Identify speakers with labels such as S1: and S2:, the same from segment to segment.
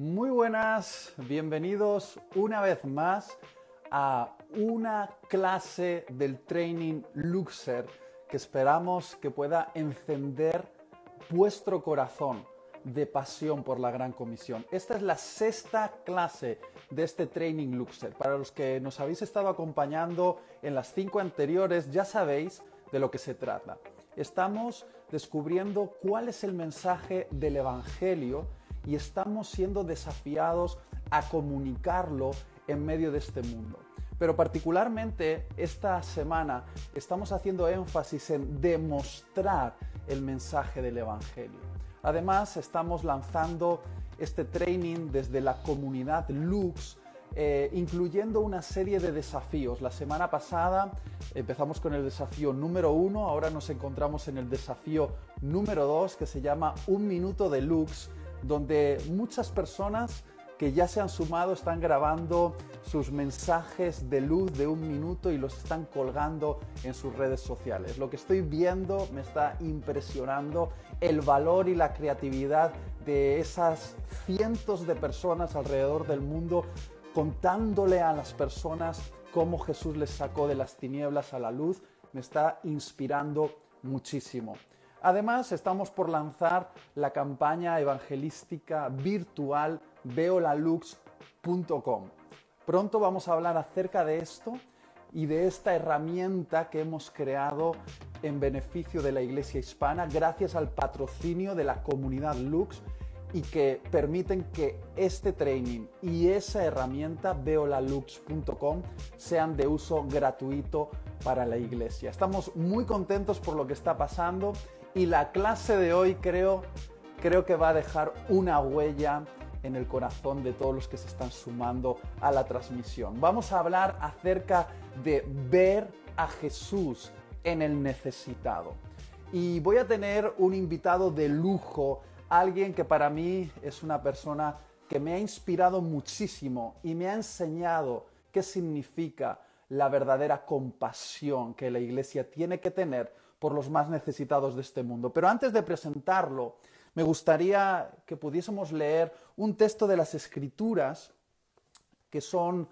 S1: Muy buenas, bienvenidos una vez más a una clase del training Luxer que esperamos que pueda encender vuestro corazón de pasión por la Gran Comisión. Esta es la sexta clase de este Training Luxer. Para los que nos habéis estado acompañando en las cinco anteriores, ya sabéis de lo que se trata. Estamos descubriendo cuál es el mensaje del Evangelio y estamos siendo desafiados a comunicarlo en medio de este mundo. Pero particularmente esta semana estamos haciendo énfasis en demostrar el mensaje del Evangelio. Además, estamos lanzando este training desde la comunidad Lux, eh, incluyendo una serie de desafíos. La semana pasada empezamos con el desafío número uno, ahora nos encontramos en el desafío número dos, que se llama Un Minuto de Lux, donde muchas personas que ya se han sumado están grabando sus mensajes de luz de un minuto y los están colgando en sus redes sociales. Lo que estoy viendo me está impresionando el valor y la creatividad de esas cientos de personas alrededor del mundo contándole a las personas cómo Jesús les sacó de las tinieblas a la luz. Me está inspirando muchísimo. Además, estamos por lanzar la campaña evangelística virtual veolalux.com. Pronto vamos a hablar acerca de esto y de esta herramienta que hemos creado en beneficio de la Iglesia hispana gracias al patrocinio de la comunidad Lux y que permiten que este training y esa herramienta veolalux.com sean de uso gratuito para la iglesia. Estamos muy contentos por lo que está pasando y la clase de hoy creo, creo que va a dejar una huella en el corazón de todos los que se están sumando a la transmisión. Vamos a hablar acerca de ver a Jesús en el necesitado. Y voy a tener un invitado de lujo, alguien que para mí es una persona que me ha inspirado muchísimo y me ha enseñado qué significa la verdadera compasión que la iglesia tiene que tener por los más necesitados de este mundo. Pero antes de presentarlo, me gustaría que pudiésemos leer un texto de las Escrituras que son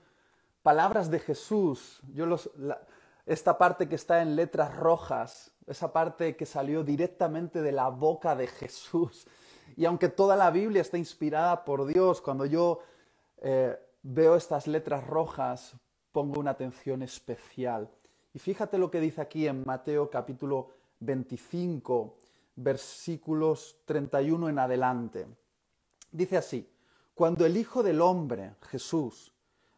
S1: palabras de Jesús. Yo esta parte que está en letras rojas, esa parte que salió directamente de la boca de Jesús. Y aunque toda la Biblia está inspirada por Dios, cuando yo eh, veo estas letras rojas, pongo una atención especial. Y fíjate lo que dice aquí en Mateo capítulo 25, versículos 31 en adelante. Dice así, cuando el Hijo del Hombre, Jesús,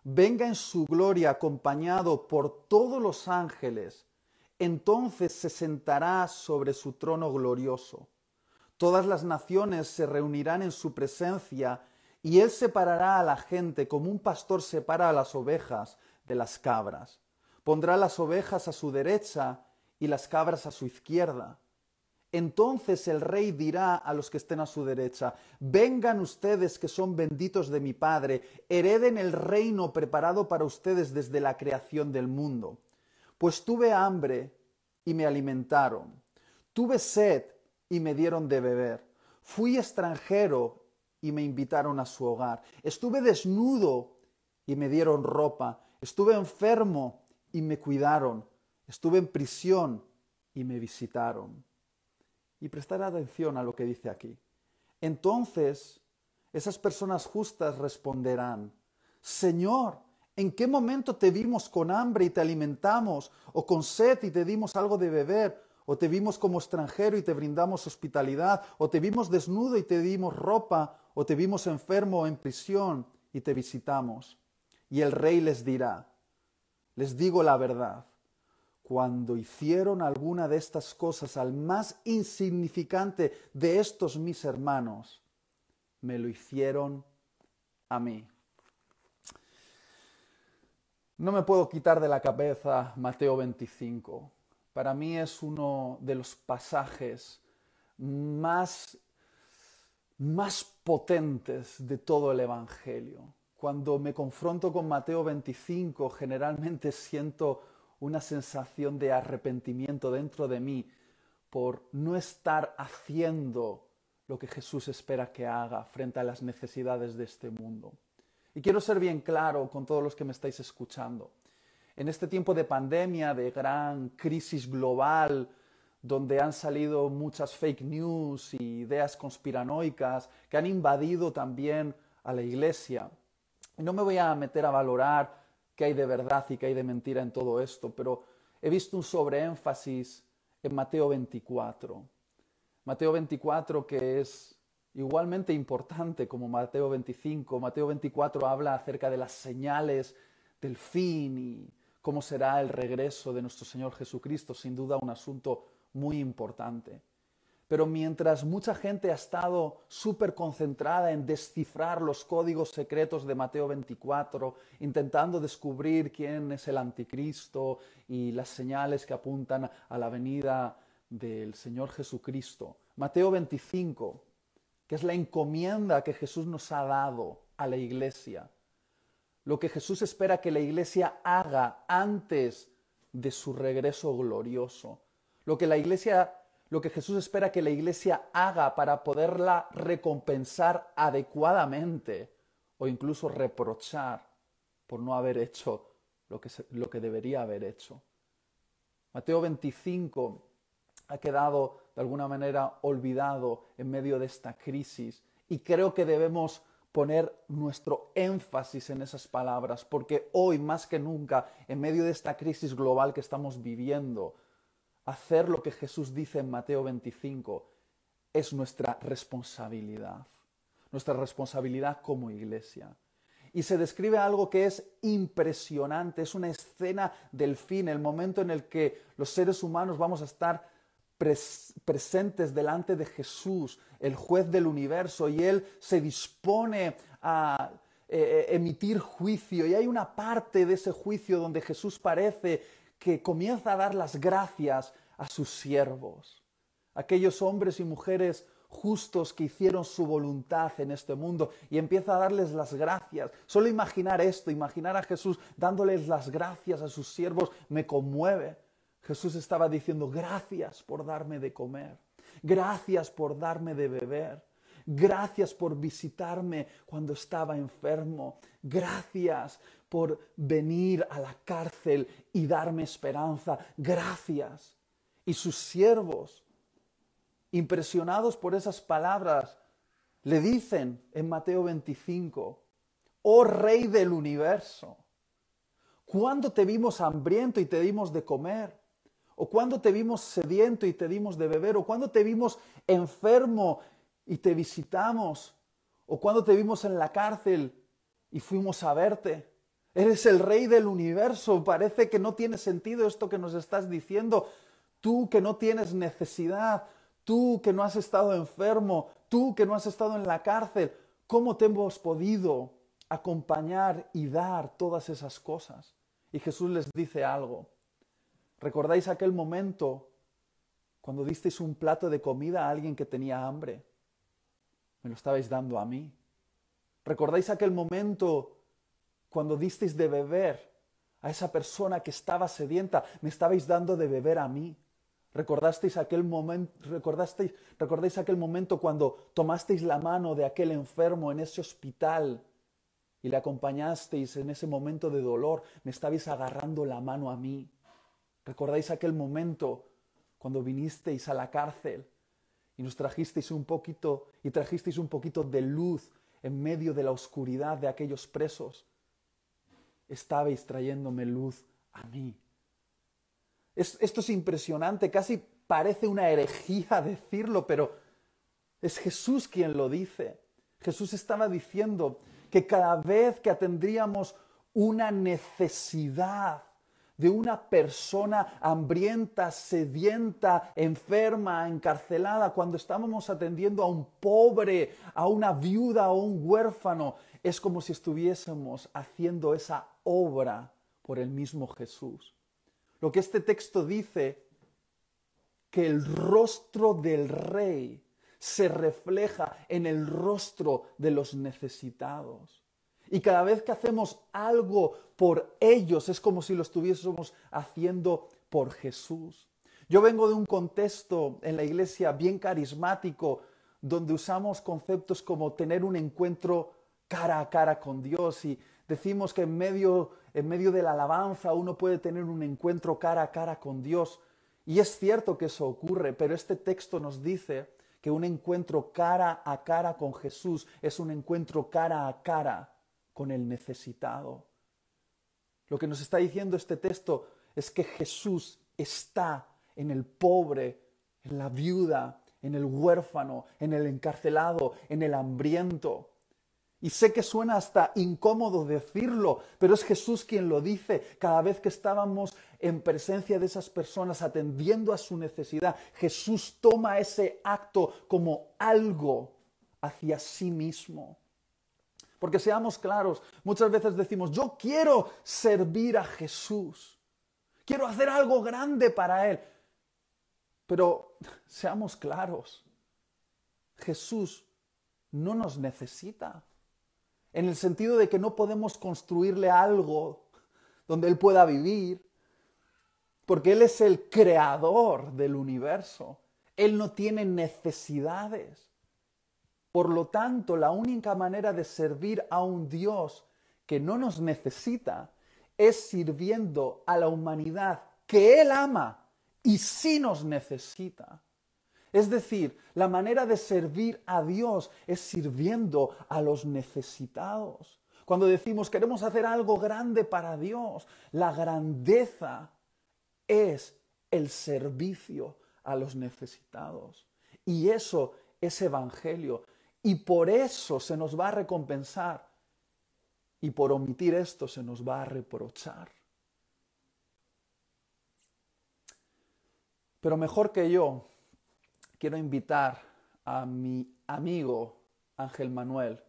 S1: venga en su gloria acompañado por todos los ángeles, entonces se sentará sobre su trono glorioso. Todas las naciones se reunirán en su presencia y él separará a la gente como un pastor separa a las ovejas de las cabras. Pondrá las ovejas a su derecha y las cabras a su izquierda. Entonces el rey dirá a los que estén a su derecha, vengan ustedes que son benditos de mi Padre, hereden el reino preparado para ustedes desde la creación del mundo. Pues tuve hambre y me alimentaron, tuve sed y me dieron de beber, fui extranjero y me invitaron a su hogar, estuve desnudo y me dieron ropa, estuve enfermo y me cuidaron, estuve en prisión y me visitaron. Y prestar atención a lo que dice aquí. Entonces, esas personas justas responderán, Señor, ¿en qué momento te vimos con hambre y te alimentamos, o con sed y te dimos algo de beber, o te vimos como extranjero y te brindamos hospitalidad, o te vimos desnudo y te dimos ropa, o te vimos enfermo o en prisión y te visitamos? Y el rey les dirá, les digo la verdad, cuando hicieron alguna de estas cosas al más insignificante de estos mis hermanos, me lo hicieron a mí. No me puedo quitar de la cabeza Mateo 25. Para mí es uno de los pasajes más, más potentes de todo el Evangelio. Cuando me confronto con Mateo 25, generalmente siento una sensación de arrepentimiento dentro de mí por no estar haciendo lo que Jesús espera que haga frente a las necesidades de este mundo. Y quiero ser bien claro con todos los que me estáis escuchando. En este tiempo de pandemia, de gran crisis global, donde han salido muchas fake news y ideas conspiranoicas que han invadido también a la iglesia. No me voy a meter a valorar qué hay de verdad y qué hay de mentira en todo esto, pero he visto un sobreénfasis en Mateo 24. Mateo 24 que es igualmente importante como Mateo 25. Mateo 24 habla acerca de las señales del fin y cómo será el regreso de nuestro Señor Jesucristo, sin duda un asunto muy importante. Pero mientras mucha gente ha estado súper concentrada en descifrar los códigos secretos de Mateo 24, intentando descubrir quién es el anticristo y las señales que apuntan a la venida del Señor Jesucristo, Mateo 25, que es la encomienda que Jesús nos ha dado a la iglesia, lo que Jesús espera que la iglesia haga antes de su regreso glorioso, lo que la iglesia lo que Jesús espera que la iglesia haga para poderla recompensar adecuadamente o incluso reprochar por no haber hecho lo que, lo que debería haber hecho. Mateo 25 ha quedado de alguna manera olvidado en medio de esta crisis y creo que debemos poner nuestro énfasis en esas palabras porque hoy más que nunca en medio de esta crisis global que estamos viviendo hacer lo que Jesús dice en Mateo 25 es nuestra responsabilidad, nuestra responsabilidad como iglesia. Y se describe algo que es impresionante, es una escena del fin, el momento en el que los seres humanos vamos a estar presentes delante de Jesús, el juez del universo, y Él se dispone a eh, eh, emitir juicio. Y hay una parte de ese juicio donde Jesús parece que comienza a dar las gracias a sus siervos, aquellos hombres y mujeres justos que hicieron su voluntad en este mundo y empieza a darles las gracias. Solo imaginar esto, imaginar a Jesús dándoles las gracias a sus siervos, me conmueve. Jesús estaba diciendo, gracias por darme de comer, gracias por darme de beber, gracias por visitarme cuando estaba enfermo, gracias por venir a la cárcel y darme esperanza. Gracias. Y sus siervos, impresionados por esas palabras, le dicen en Mateo 25, oh Rey del universo, ¿cuándo te vimos hambriento y te dimos de comer? ¿O cuándo te vimos sediento y te dimos de beber? ¿O cuándo te vimos enfermo y te visitamos? ¿O cuándo te vimos en la cárcel y fuimos a verte? Eres el rey del universo. Parece que no tiene sentido esto que nos estás diciendo. Tú que no tienes necesidad, tú que no has estado enfermo, tú que no has estado en la cárcel, ¿cómo te hemos podido acompañar y dar todas esas cosas? Y Jesús les dice algo. ¿Recordáis aquel momento cuando disteis un plato de comida a alguien que tenía hambre? Me lo estabais dando a mí. ¿Recordáis aquel momento cuando disteis de beber a esa persona que estaba sedienta, me estabais dando de beber a mí. ¿Recordasteis aquel momento, recordáis aquel momento cuando tomasteis la mano de aquel enfermo en ese hospital y le acompañasteis en ese momento de dolor, me estabais agarrando la mano a mí? ¿Recordáis aquel momento cuando vinisteis a la cárcel y nos trajisteis un poquito y trajisteis un poquito de luz en medio de la oscuridad de aquellos presos? estabais trayéndome luz a mí. esto es impresionante, casi parece una herejía decirlo, pero es Jesús quien lo dice. Jesús estaba diciendo que cada vez que atendríamos una necesidad de una persona hambrienta, sedienta, enferma, encarcelada, cuando estábamos atendiendo a un pobre, a una viuda o un huérfano, es como si estuviésemos haciendo esa obra por el mismo Jesús. Lo que este texto dice, que el rostro del rey se refleja en el rostro de los necesitados. Y cada vez que hacemos algo por ellos es como si lo estuviésemos haciendo por Jesús. Yo vengo de un contexto en la iglesia bien carismático donde usamos conceptos como tener un encuentro cara a cara con Dios y decimos que en medio, en medio de la alabanza uno puede tener un encuentro cara a cara con Dios. Y es cierto que eso ocurre, pero este texto nos dice que un encuentro cara a cara con Jesús es un encuentro cara a cara con el necesitado. Lo que nos está diciendo este texto es que Jesús está en el pobre, en la viuda, en el huérfano, en el encarcelado, en el hambriento. Y sé que suena hasta incómodo decirlo, pero es Jesús quien lo dice. Cada vez que estábamos en presencia de esas personas atendiendo a su necesidad, Jesús toma ese acto como algo hacia sí mismo. Porque seamos claros, muchas veces decimos, yo quiero servir a Jesús, quiero hacer algo grande para Él. Pero seamos claros, Jesús no nos necesita en el sentido de que no podemos construirle algo donde Él pueda vivir, porque Él es el creador del universo. Él no tiene necesidades. Por lo tanto, la única manera de servir a un Dios que no nos necesita es sirviendo a la humanidad que Él ama y sí nos necesita. Es decir, la manera de servir a Dios es sirviendo a los necesitados. Cuando decimos queremos hacer algo grande para Dios, la grandeza es el servicio a los necesitados. Y eso es evangelio. Y por eso se nos va a recompensar. Y por omitir esto se nos va a reprochar. Pero mejor que yo, quiero invitar a mi amigo Ángel Manuel,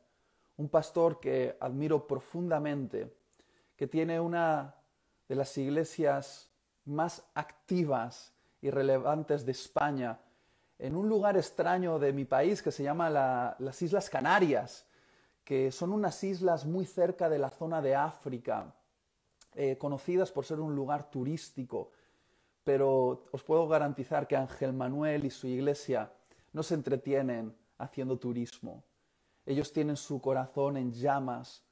S1: un pastor que admiro profundamente, que tiene una de las iglesias más activas y relevantes de España, en un lugar extraño de mi país que se llama las Islas Canarias, que son unas islas muy cerca de la zona de África, eh, conocidas por ser un lugar turístico pero os puedo garantizar que Ángel Manuel y su iglesia no se entretienen haciendo turismo. Ellos tienen su corazón en llamas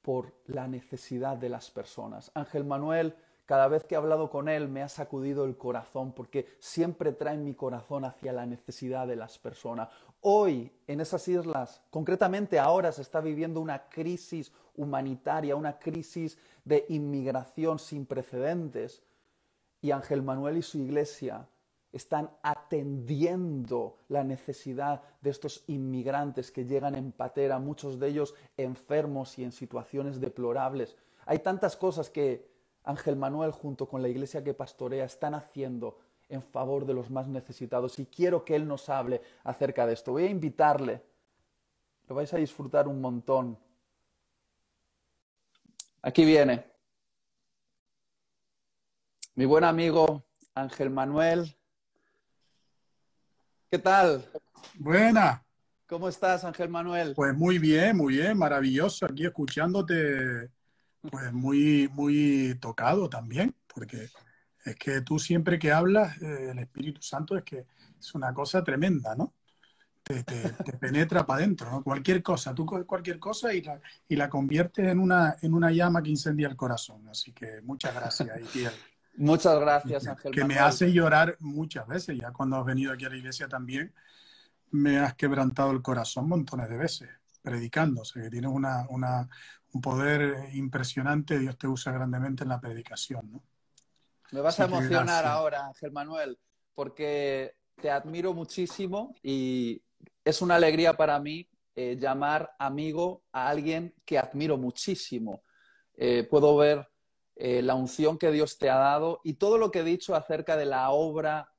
S1: por la necesidad de las personas. Ángel Manuel, cada vez que he hablado con él, me ha sacudido el corazón porque siempre trae mi corazón hacia la necesidad de las personas. Hoy, en esas islas, concretamente ahora, se está viviendo una crisis humanitaria, una crisis de inmigración sin precedentes y Ángel Manuel y su iglesia están atendiendo la necesidad de estos inmigrantes que llegan en patera, muchos de ellos enfermos y en situaciones deplorables. Hay tantas cosas que Ángel Manuel junto con la iglesia que pastorea están haciendo en favor de los más necesitados y quiero que él nos hable acerca de esto. Voy a invitarle. Lo vais a disfrutar un montón. Aquí viene mi buen amigo Ángel Manuel. ¿Qué tal?
S2: Buena.
S1: ¿Cómo estás, Ángel Manuel?
S2: Pues muy bien, muy bien, maravilloso. Aquí escuchándote, pues muy, muy tocado también, porque es que tú siempre que hablas, eh, el Espíritu Santo es que es una cosa tremenda, ¿no? Te, penetra para adentro, ¿no? Cualquier cosa, tú coges cualquier cosa y la, y la conviertes en una, en una llama que incendia el corazón. Así que muchas gracias, Itiel.
S1: Muchas gracias, Ángel.
S2: Que me hace llorar muchas veces, ya cuando has venido aquí a la iglesia también, me has quebrantado el corazón montones de veces, predicando. O sea, que tienes una, una, un poder impresionante, Dios te usa grandemente en la predicación, ¿no?
S1: Me vas a emocionar ahora, Ángel Manuel, porque te admiro muchísimo y es una alegría para mí eh, llamar amigo a alguien que admiro muchísimo. Eh, puedo ver eh, la unción que Dios te ha dado y todo lo que he dicho acerca de la obra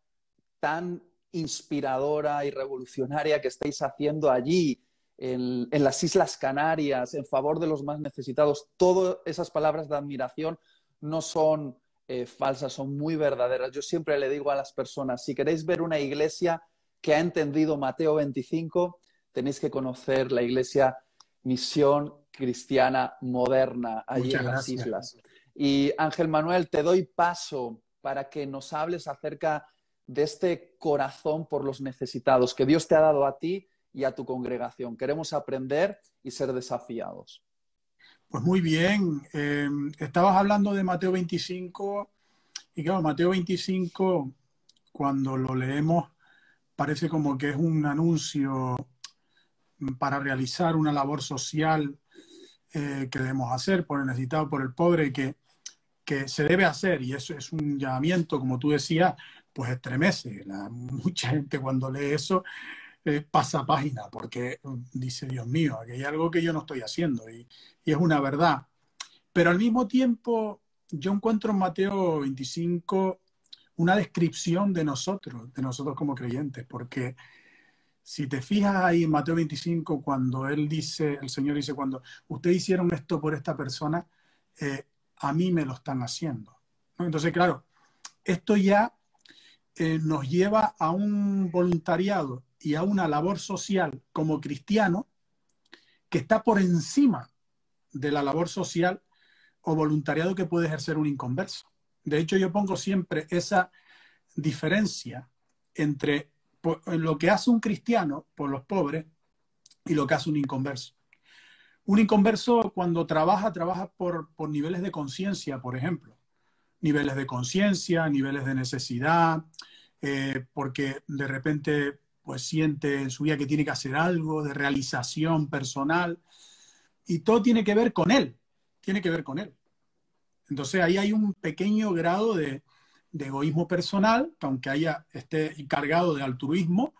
S1: tan inspiradora y revolucionaria que estáis haciendo allí, en, las Islas Canarias, en favor de los más necesitados. Todas esas palabras de admiración no son eh, falsas, son muy verdaderas. Yo siempre le digo a las personas, si queréis ver una iglesia que ha entendido Mateo 25, tenéis que conocer la iglesia Misión Cristiana Moderna allí en las islas. Y Ángel Manuel, te doy paso para que nos hables acerca de este corazón por los necesitados que Dios te ha dado a ti y a tu congregación. Queremos aprender y ser desafiados.
S2: Pues muy bien. Eh, estabas hablando de Mateo 25 y claro, Mateo 25, cuando lo leemos, parece como que es un anuncio para realizar una labor social eh, que debemos hacer por el necesitado, por el pobre, que, que se debe hacer. Y eso es un llamamiento, como tú decías, pues estremece. mucha gente cuando lee eso eh, pasa página porque mm, dice, Dios mío, aquí hay algo que yo no estoy haciendo y, es una verdad. Pero al mismo tiempo, yo encuentro en Mateo 25 una descripción de nosotros, de nosotros como creyentes, porque si te fijas ahí en Mateo 25, cuando él dice, el Señor dice, cuando ustedes hicieron esto por esta persona, eh, a mí me lo están haciendo. Entonces, claro, esto ya eh, nos lleva a un voluntariado y a una labor social como cristiano que está por encima de la labor social o voluntariado que puede ejercer un inconverso. De hecho, yo pongo siempre esa diferencia entre lo que hace un cristiano por los pobres y lo que hace un inconverso. Un inconverso cuando trabaja, trabaja por, por niveles de conciencia, por ejemplo. Niveles de conciencia, niveles de necesidad, eh, porque de repente pues siente en su vida que tiene que hacer algo de realización personal y todo tiene que ver con él, tiene que ver con él. Entonces ahí hay un pequeño grado de, egoísmo personal, aunque haya esté cargado de altruismo,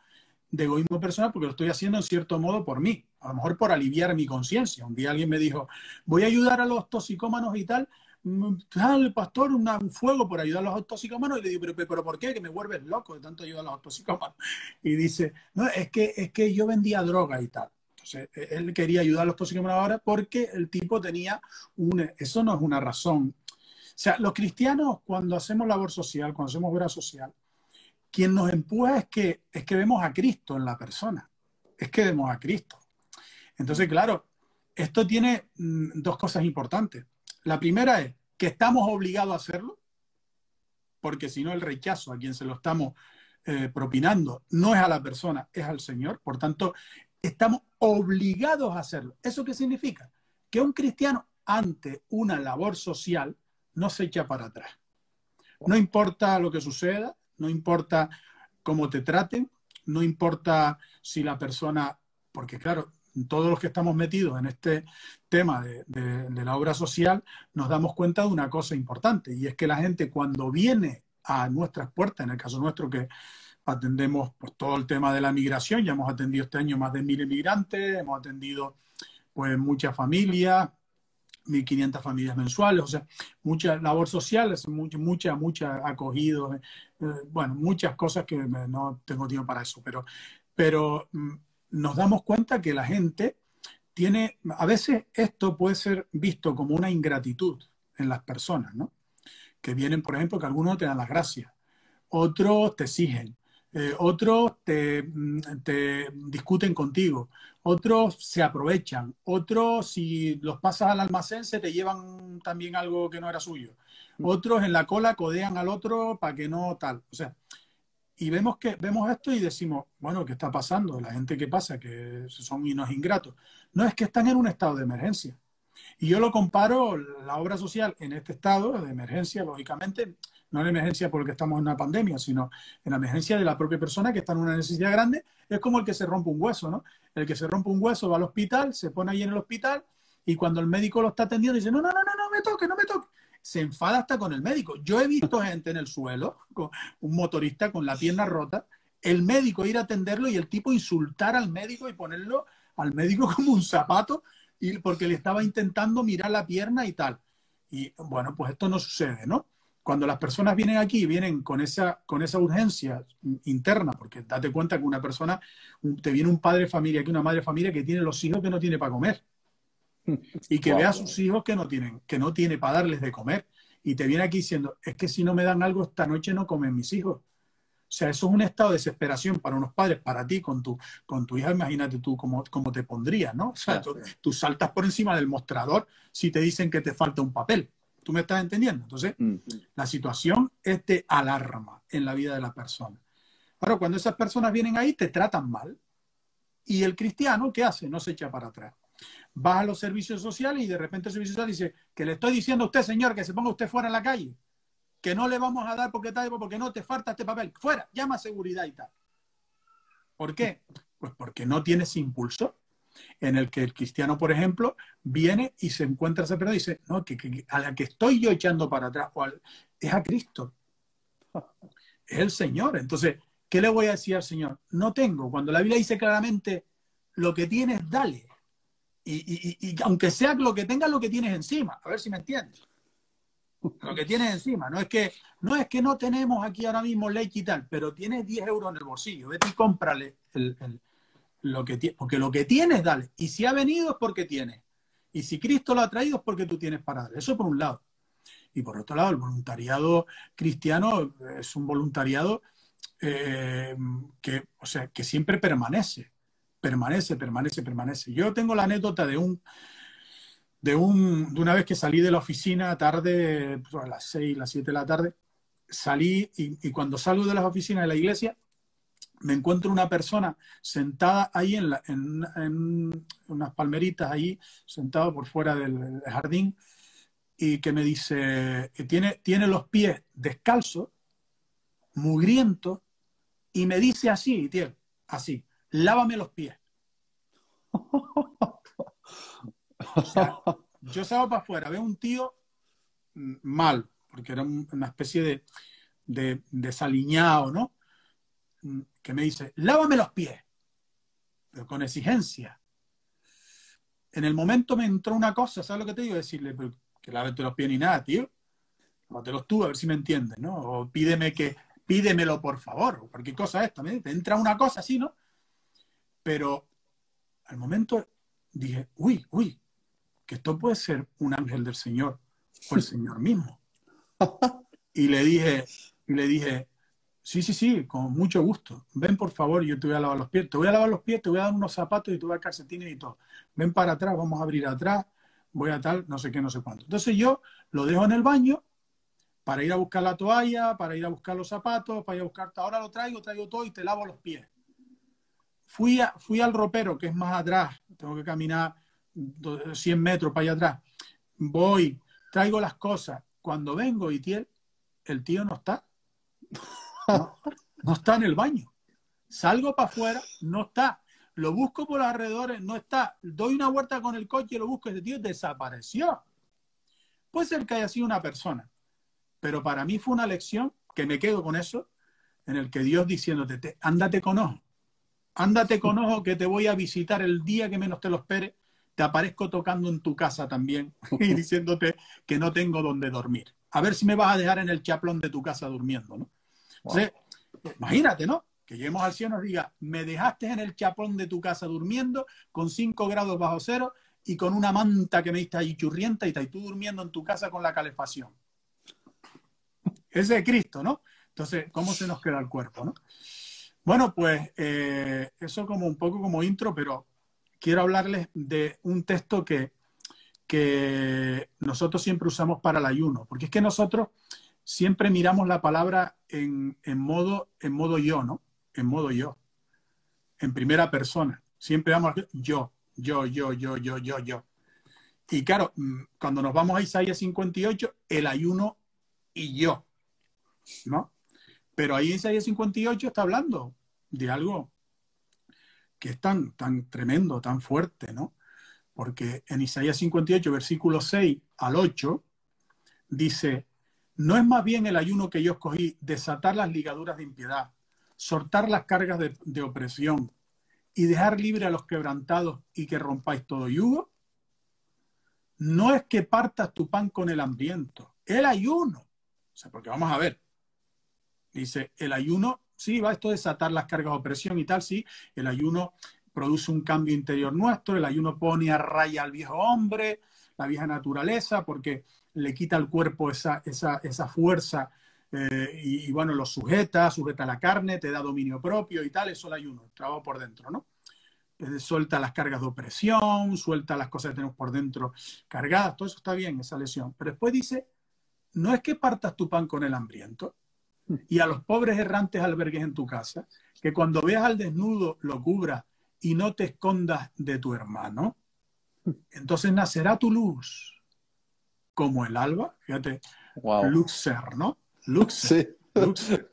S2: de egoísmo personal, porque lo estoy haciendo en cierto modo por mí, a lo mejor por aliviar mi conciencia. Un día alguien me dijo, voy a ayudar a los toxicómanos y tal, el pastor un fuego por ayudar a los toxicómanos y le digo, pero, pero, ¿por qué? Que me vuelves loco de tanto ayudar a los toxicómanos. Y dice, no, es que, es que yo vendía droga y tal. Entonces, e, él quería ayudar a los toxicómanos ahora porque el tipo tenía un... Eso no es una razón. O sea, los cristianos cuando hacemos labor social, cuando hacemos obra social, quien nos empuja es que, es que vemos a Cristo en la persona. Es que vemos a Cristo. Entonces, claro, esto tiene mm, dos cosas importantes. La primera es que estamos obligados a hacerlo, porque si no el rechazo a quien se lo estamos eh, propinando no es a la persona, es al Señor. Por tanto, estamos obligados a hacerlo. ¿Eso qué significa? Que un cristiano ante una labor social no se echa para atrás. No importa lo que suceda, no importa cómo te traten, no importa si la persona, porque claro, todos los que estamos metidos en este tema de, la obra social, nos damos cuenta de una cosa importante, y es que la gente cuando viene a nuestras puertas, en el caso nuestro que atendemos pues, todo el tema de la migración, ya hemos atendido este año más de mil inmigrantes, hemos atendido pues muchas familias, 1.500 familias mensuales, o sea, mucha labor social, mucha, mucha, mucha acogido, eh, bueno, muchas cosas que no tengo tiempo para eso, pero, pero mm, nos damos cuenta que la gente tiene, a veces esto puede ser visto como una ingratitud en las personas, ¿no? Que vienen, por ejemplo, que algunos te dan las gracias, otros te exigen, eh, otros te, mm, te, discuten contigo, otros se aprovechan, otros si los pasas al almacén se te llevan también algo que no era suyo, mm. otros en la cola codean al otro para que no tal. O sea, y vemos que vemos esto y decimos, bueno, ¿qué está pasando? La gente que pasa, que son unos ingratos. No es que están en un estado de emergencia. Y yo lo comparo, la obra social en este estado de emergencia, lógicamente, no en emergencia porque estamos en una pandemia, sino en la emergencia de la propia persona que está en una necesidad grande, es como el que se rompe un hueso, ¿no? El que se rompe un hueso va al hospital, se pone ahí en el hospital y cuando el médico lo está atendiendo dice, no, no, no, no, no me toque, no me toque se enfada hasta con el médico. Yo he visto gente en el suelo, con un motorista con la pierna rota, el médico ir a atenderlo y el tipo insultar al médico y ponerlo al médico como un zapato y porque le estaba intentando mirar la pierna y tal. Y bueno, pues esto no sucede, ¿no? Cuando las personas vienen aquí, vienen con esa, con esa urgencia interna, porque date cuenta que una persona, te viene un padre de familia, que una madre de familia que tiene los hijos que no tiene para comer y que ve a sus hijos que no tienen, que no tiene para darles de comer. Y te viene aquí diciendo, es que si no me dan algo esta noche no comen mis hijos. O sea, eso es un estado de desesperación para unos padres, para ti, con tu, con tu hija, imagínate tú cómo, cómo te pondrías, ¿no? O sea, tú, saltas por encima del mostrador si te dicen que te falta un papel. ¿Tú me estás entendiendo? Entonces, mm. la situación es de alarma en la vida de la persona. Ahora, cuando esas personas vienen ahí, te tratan mal. Y el cristiano, ¿qué hace? No se echa para atrás. Vas a los servicios sociales y de repente el servicio social dice que le estoy diciendo a usted, señor, que se ponga usted fuera en la calle, que no le vamos a dar porque tal, porque no te falta este papel. Fuera, llama seguridad y tal. ¿Por qué? Pues porque no tienes impulso en el que el cristiano, por ejemplo, viene y se encuentra ese pero y dice, no, que, a la que estoy yo echando para atrás es a Cristo. Es el Señor. Entonces, ¿qué le voy a decir al Señor? No tengo. Cuando la Biblia dice claramente, lo que tienes, dale. Y, aunque sea lo que tengas, lo que tienes encima. A ver si me entiendes. Lo que tienes encima. No es que no, es que no tenemos aquí ahora mismo ley y tal, pero tienes 10 euros en el bolsillo. Vete y cómprale el lo que porque lo que tienes, dale. Y si ha venido es porque tienes. Y si Cristo lo ha traído es porque tú tienes para dar. Eso por un lado. Y por otro lado, el voluntariado cristiano es un voluntariado eh, que, o sea, que siempre permanece. Permanece, permanece, permanece. Yo tengo la anécdota de un, de, un, de una vez que salí de la oficina tarde, pues, a las 6, las 7 de la tarde, salí y, cuando salgo de las oficinas de la iglesia, me encuentro una persona sentada ahí en, en, unas palmeritas ahí, sentado por fuera del, jardín, y que me dice que tiene, tiene los pies descalzos, mugrientos, y me dice así, tío, así, lávame los pies. yo salgo para afuera, veo un tío mal, porque era una especie de, de desaliñado, ¿no? que me dice, lávame los pies, pero con exigencia. En el momento me entró una cosa, ¿sabes lo que te digo? Decirle, que lávate los pies ni nada, tío. Lávatelos tú, a ver si me entiendes, ¿no? O pídeme que, pídemelo por favor, o cualquier cosa esta. Te entra una cosa así, ¿no? Pero al momento dije, uy, uy, que esto puede ser un ángel del Señor o el Señor mismo. Y le dije, y le dije, Sí, sí, sí, con mucho gusto. Ven, por favor, yo te voy a lavar los pies. Te voy a lavar los pies, te voy a dar unos zapatos y te voy a dar calcetines y todo. Ven para atrás, vamos a abrir atrás, voy a tal, no sé qué, no sé cuánto. Entonces yo lo dejo en el baño para ir a buscar la toalla, para ir a buscar los zapatos, para ir a buscar... Ahora lo traigo, traigo todo y te lavo los pies. Fui, a, fui al ropero, que es más atrás, tengo que caminar 100 metros para allá atrás. Voy, traigo las cosas. Cuando vengo y tiel, el tío no está. No, está en el baño. Salgo para afuera, no está. Lo busco por los alrededores, no está. Doy una vuelta con el coche y lo busco. Ese tío desapareció. Puede ser que haya sido una persona, pero para mí fue una lección que me quedo con eso, en el que Dios diciéndote, te, ándate con ojo, ándate con ojo que te voy a visitar el día que menos te lo espere, te aparezco tocando en tu casa también y diciéndote que no tengo donde dormir. A ver si me vas a dejar en el chaplón de tu casa durmiendo, ¿no? imagínate, ¿no? Que lleguemos al cielo y nos diga, me dejaste en el chapón de tu casa durmiendo con 5 grados bajo cero y con una manta que me diste ahí churrienta y estás tú durmiendo en tu casa con la calefacción. Ese es Cristo, ¿no? Entonces, ¿cómo se nos queda el cuerpo, no? Bueno, pues eh, eso como un poco como intro, pero quiero hablarles de un texto que, que nosotros siempre usamos para el ayuno, porque es que nosotros siempre miramos la palabra en, modo, en modo yo, ¿no? En modo yo, en primera persona. Siempre vamos yo, yo, yo, yo, yo, yo, yo. Y claro, mm, cuando nos vamos a Isaías 58, el ayuno y yo, ¿no? Pero ahí Isaías 58 está hablando de algo que es tan, tan tremendo, tan fuerte, ¿no? Porque en Isaías 58, versículo 6 al 8, dice, ¿No es más bien el ayuno que yo escogí desatar las ligaduras de impiedad, soltar las cargas de, opresión y dejar libre a los quebrantados y que rompáis todo yugo? No es que partas tu pan con el hambriento, el ayuno. O sea, porque vamos a ver. Dice, el ayuno, sí, va esto desatar las cargas de opresión y tal, sí, el ayuno produce un cambio interior nuestro, el ayuno pone a raya al viejo hombre, la vieja naturaleza, porque le quita al cuerpo esa, esa, fuerza eh, y, bueno, lo sujeta, sujeta la carne, te da dominio propio y tal, eso el ayuno, trabajo por dentro, ¿no? suelta las cargas de opresión, suelta las cosas que tenemos por dentro cargadas, todo eso está bien, esa lesión. Pero después dice, no es que partas tu pan con el hambriento y a los pobres errantes albergues en tu casa, que cuando veas al desnudo lo cubras y no te escondas de tu hermano, entonces nacerá tu luz como el alba, fíjate, Luxer, ¿no? Luxer.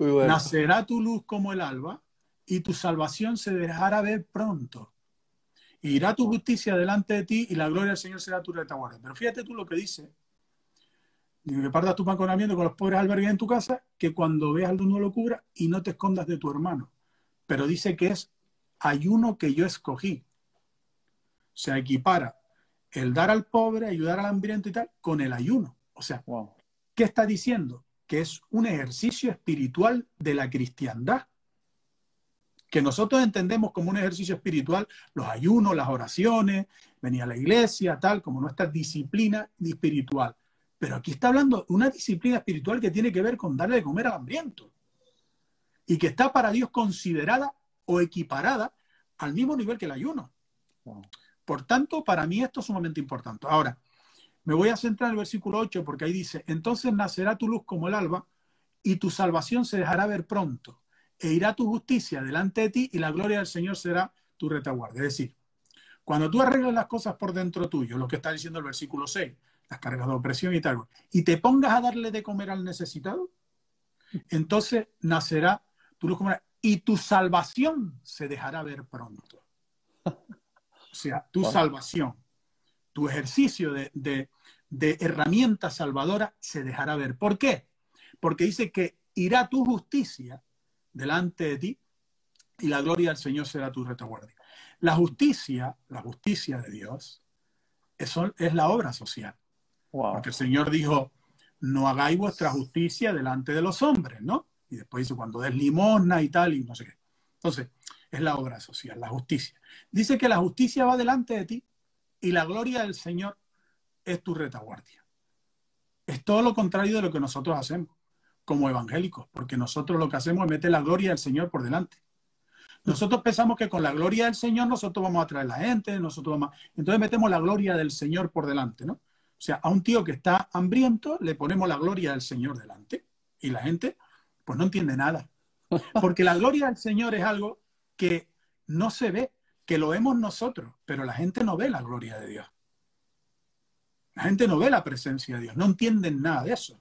S2: Nacerá tu luz como el alba y tu salvación se dejará ver pronto. irá tu justicia delante de ti y la gloria del Señor será tu retaguardia. Pero fíjate tú lo que dice. Que partas tu pan con con los pobres albergues en tu casa, que cuando veas al uno lo cubra y no te escondas de tu hermano. Pero dice que es ayuno que yo escogí. Se equipara el dar al pobre, ayudar al hambriento y tal, con el ayuno. O sea, ¿qué está diciendo? Que es un ejercicio espiritual de la cristiandad que nosotros entendemos como un ejercicio espiritual, los ayunos, las oraciones, venir a la iglesia, tal, como nuestra disciplina espiritual. Pero aquí está hablando de una disciplina espiritual que tiene que ver con darle de comer al hambriento y que está para Dios considerada o equiparada al mismo nivel que el ayuno. Por tanto, para mí esto es sumamente importante. Ahora, me voy a centrar en el versículo 8 porque ahí dice, entonces nacerá tu luz como el alba y tu salvación se dejará ver pronto e irá tu justicia delante de ti y la gloria del Señor será tu retaguardia. Es decir, cuando tú arreglas las cosas por dentro tuyo, lo que está diciendo el versículo 6, las cargas de opresión y tal, y te pongas a darle de comer al necesitado, entonces nacerá tu luz como y tu salvación se dejará ver pronto. O sea, tu salvación, tu ejercicio de, de, de herramienta salvadora se dejará ver. ¿Por qué? Porque dice que irá tu justicia delante de ti y la gloria del Señor será tu retaguardia. La justicia, la justicia de Dios, eso es la obra social. Porque el Señor dijo, no hagáis vuestra justicia delante de los hombres, ¿no? Y después dice, cuando des limosna y tal, y no sé qué. Entonces, es la obra social, la justicia. Dice que la justicia va delante de ti y la gloria del Señor es tu retaguardia. Es todo lo contrario de lo que nosotros hacemos como evangélicos, porque nosotros lo que hacemos es meter la gloria del Señor por delante. Nosotros pensamos que con la gloria del Señor nosotros vamos a traer la gente, nosotros vamos Entonces metemos la gloria del Señor por delante, ¿no? O sea, a un tío que está hambriento le ponemos la gloria del Señor delante y la gente pues no entiende nada. Porque la gloria del Señor es algo que no se ve, que lo vemos nosotros, pero la gente no ve la gloria de Dios. La gente no ve la presencia de Dios, no entienden nada de eso.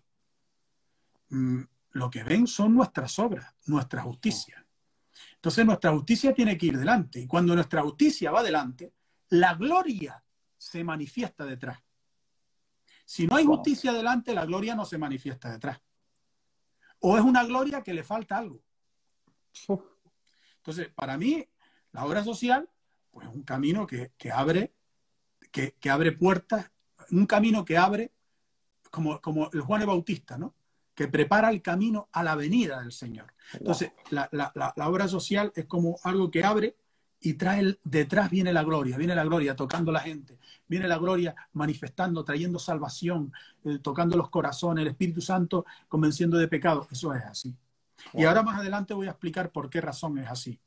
S2: Mm, lo que ven son nuestras obras, nuestra justicia. Entonces nuestra justicia tiene que ir delante. Y cuando nuestra justicia va delante, la gloria se manifiesta detrás. Si no hay justicia delante, la gloria no se manifiesta detrás. O es una gloria que le falta algo. Entonces, para mí, la obra social, pues es un camino que, abre, que, abre puertas, un camino que abre, como, como el Juan el Bautista, ¿no? que prepara el camino a la venida del Señor. Entonces, la, obra social es como algo que abre y trae, detrás viene la gloria, viene la gloria tocando a la gente, viene la gloria manifestando, trayendo salvación, eh, tocando los corazones, el Espíritu Santo convenciendo de pecado. Eso es así. Y ahora más adelante voy a explicar por qué razón es así.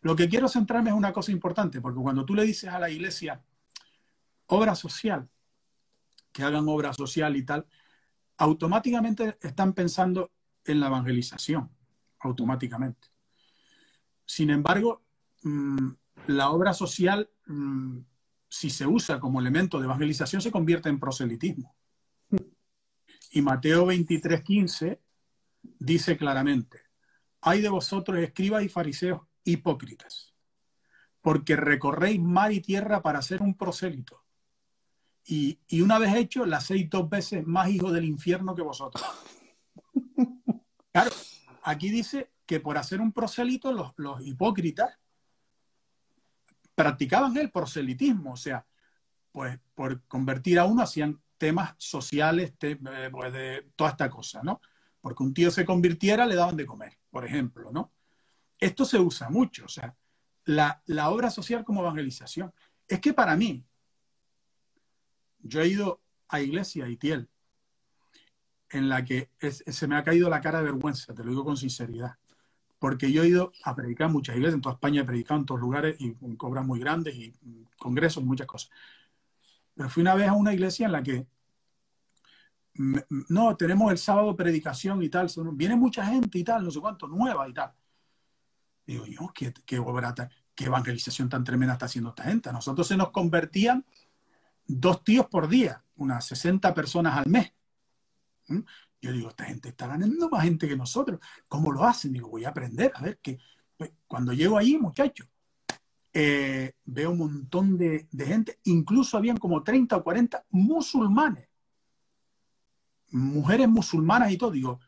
S2: Lo que quiero centrarme es una cosa importante, porque cuando tú le dices a la iglesia obra social, que hagan obra social y tal, automáticamente están pensando en la evangelización, automáticamente. Sin embargo, mm, la obra social, mm, si se usa como elemento de evangelización, se convierte en proselitismo. Y Mateo 23:15 dice claramente, hay de vosotros escribas y fariseos hipócritas, porque recorréis mar y tierra para ser un prosélito y, una vez hecho, la hacéis dos veces más hijo del infierno que vosotros. Claro, aquí dice que por hacer un proselito, los, hipócritas practicaban el proselitismo, o sea, pues por convertir a uno hacían temas sociales, eh, pues de toda esta cosa, ¿no? Porque un tío se convirtiera, le daban de comer, por ejemplo, ¿no? Esto se usa mucho, o sea, la, obra social como evangelización. Es que para mí, yo he ido a iglesia, Itiel, en la que se me ha caído la cara de vergüenza, te lo digo con sinceridad. Porque yo he ido a predicar en muchas iglesias, en toda España he predicado en todos lugares y con cobras muy grandes y congresos, muchas cosas. Pero fui una vez a una iglesia en la que no, tenemos el sábado predicación y tal, viene mucha gente y tal, no sé cuánto, nueva y tal. Digo yo, qué, qué obra, qué evangelización tan tremenda está haciendo esta gente. Nosotros se nos convertían dos tíos por día, unas 60 personas al mes. ¿Mm? Yo digo, esta gente está ganando más gente que nosotros. ¿Cómo lo hacen? Digo, voy a aprender, a ver que pues, cuando llego ahí, muchachos, eh, veo un montón de, de, gente, incluso habían como 30 o 40 musulmanes, mujeres musulmanas y todo. Digo,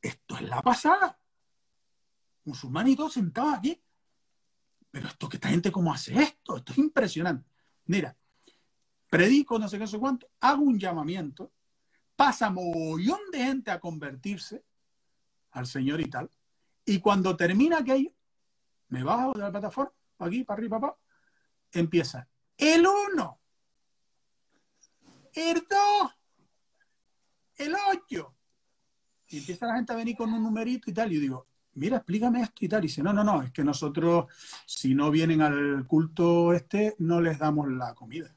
S2: esto es la pasada. Musulmanes y todo sentados aquí. Pero esto, que esta gente cómo hace esto? Esto es impresionante. Mira, predico no sé qué, no sé cuánto, hago un llamamiento, pasa mogollón de gente a convertirse al Señor y tal, y cuando termina aquello, me bajo de la plataforma, aquí, para arriba, empieza el 1, el 2, el 8, y empieza la gente a venir con un numerito y tal, y yo digo, mira, explícame esto y tal. Y dice, no, no, no, es que nosotros, si no vienen al culto este, no les damos la comida.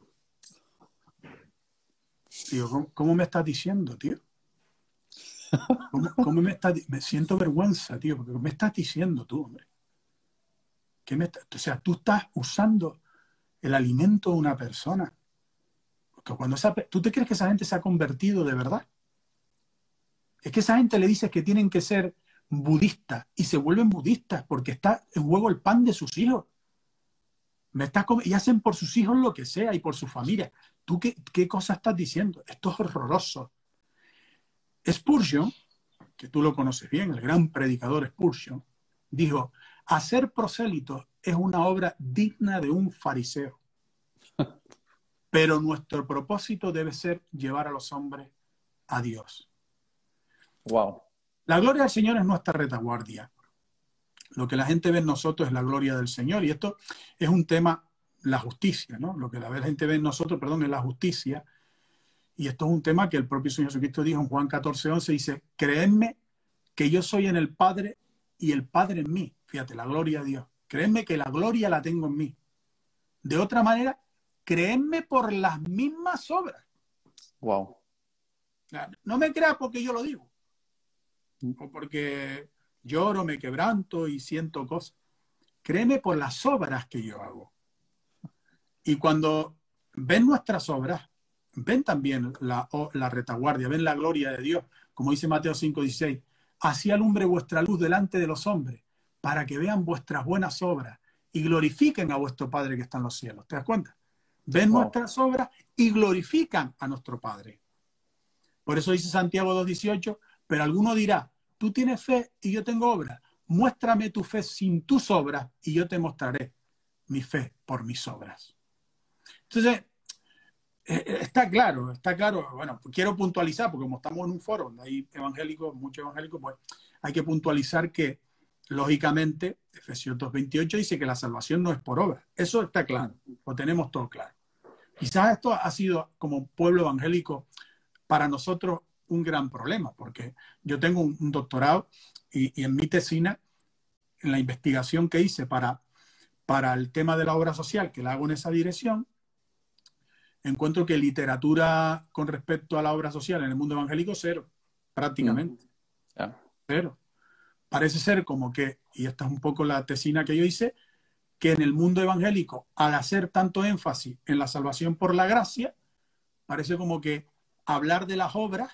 S2: Digo, ¿cómo, me estás diciendo, tío? ¿Cómo, me estás Me siento vergüenza, tío, porque me estás diciendo tú, hombre? ¿Qué me o sea, tú estás usando el alimento de una persona. Porque cuando ¿Tú te crees que esa gente se ha convertido de verdad? Es que esa gente le dices que tienen que ser budistas y se vuelven budistas porque está en juego el pan de sus hijos. Me está y hacen por sus hijos lo que sea y por su familia. ¿Tú qué, qué cosa estás diciendo? Esto es horroroso. Spurgeon, que tú lo conoces bien, el gran predicador Spurgeon, dijo, hacer prosélitos es una obra digna de un fariseo. Pero nuestro propósito debe ser llevar a los hombres a Dios.
S1: Wow.
S2: La gloria del Señor es nuestra retaguardia. Lo que la gente ve en nosotros es la gloria del Señor. Y esto es un tema la justicia, ¿no? Lo que la gente ve en nosotros, perdón, es la justicia. Y esto es un tema que el propio Señor Jesucristo dijo en Juan 14, 11, dice, creedme que yo soy en el Padre y el Padre en mí. Fíjate, la gloria a Dios. Creedme que la gloria la tengo en mí. De otra manera, creedme por las mismas obras.
S1: Wow.
S2: No me creas porque yo lo digo. O porque lloro, me quebranto y siento cosas. Créeme por las obras que yo hago. Y cuando ven nuestras obras, ven también la, la retaguardia, ven la gloria de Dios, como dice Mateo 5:16, así alumbre vuestra luz delante de los hombres, para que vean vuestras buenas obras y glorifiquen a vuestro Padre que está en los cielos. ¿Te das cuenta? Ven nuestras obras y glorifican a nuestro Padre. Por eso dice Santiago 2.18, pero alguno dirá, tú tienes fe y yo tengo obras. Muéstrame tu fe sin tus obras y yo te mostraré mi fe por mis obras. Entonces, eh, eh, está claro, está claro. Bueno, quiero puntualizar, porque como estamos en un foro donde hay evangélicos, muchos evangélicos, pues hay que puntualizar que, lógicamente, Efesios 2.28 dice que la salvación no es por obra. Eso está claro, lo tenemos todo claro. Quizás esto ha sido, como pueblo evangélico, para nosotros un gran problema, porque yo tengo un, doctorado y, y, en mi tesina, en la investigación que hice para, para el tema de la obra social, que la hago en esa dirección, encuentro que literatura con respecto a la obra social en el mundo evangélico, cero, prácticamente. Mm. Cero. Parece ser como que, y esta es un poco la tesina que yo hice, que en el mundo evangélico, al hacer tanto énfasis en la salvación por la gracia, parece como que hablar de las obras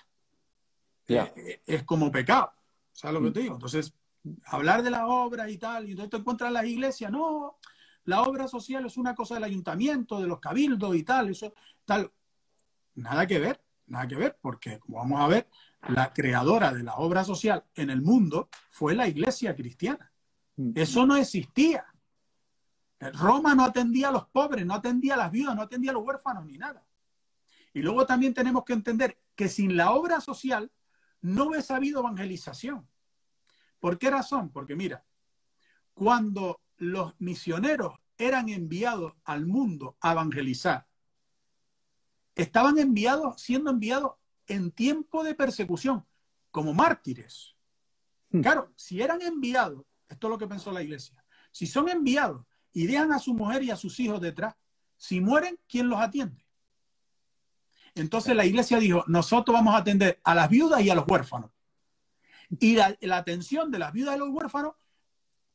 S2: eh, es como pecado. ¿Sabes lo que mm. te digo? Entonces, hablar de las obras y tal, y entonces te encuentras en las iglesias, no, la obra social es una cosa del ayuntamiento, de los cabildos y tal, eso, tal. Nada que ver, nada que ver, porque como vamos a ver, la creadora de la obra social en el mundo fue la iglesia cristiana. Mm. Eso no existía. Roma no atendía a los pobres, no atendía a las viudas, no atendía a los huérfanos ni nada. Y luego también tenemos que entender que sin la obra social no hubiese habido evangelización. ¿Por qué razón? Porque mira, cuando los misioneros eran enviados al mundo a evangelizar, estaban enviados, siendo enviados en tiempo de persecución, como mártires. Hmm. Claro, si eran enviados esto es lo que pensó la iglesia, si son enviados y dejan a su mujer y a sus hijos detrás, si mueren, ¿quién los atiende? Entonces la iglesia dijo, nosotros vamos a atender a las viudas y a los huérfanos. Y la, atención de las viudas y los huérfanos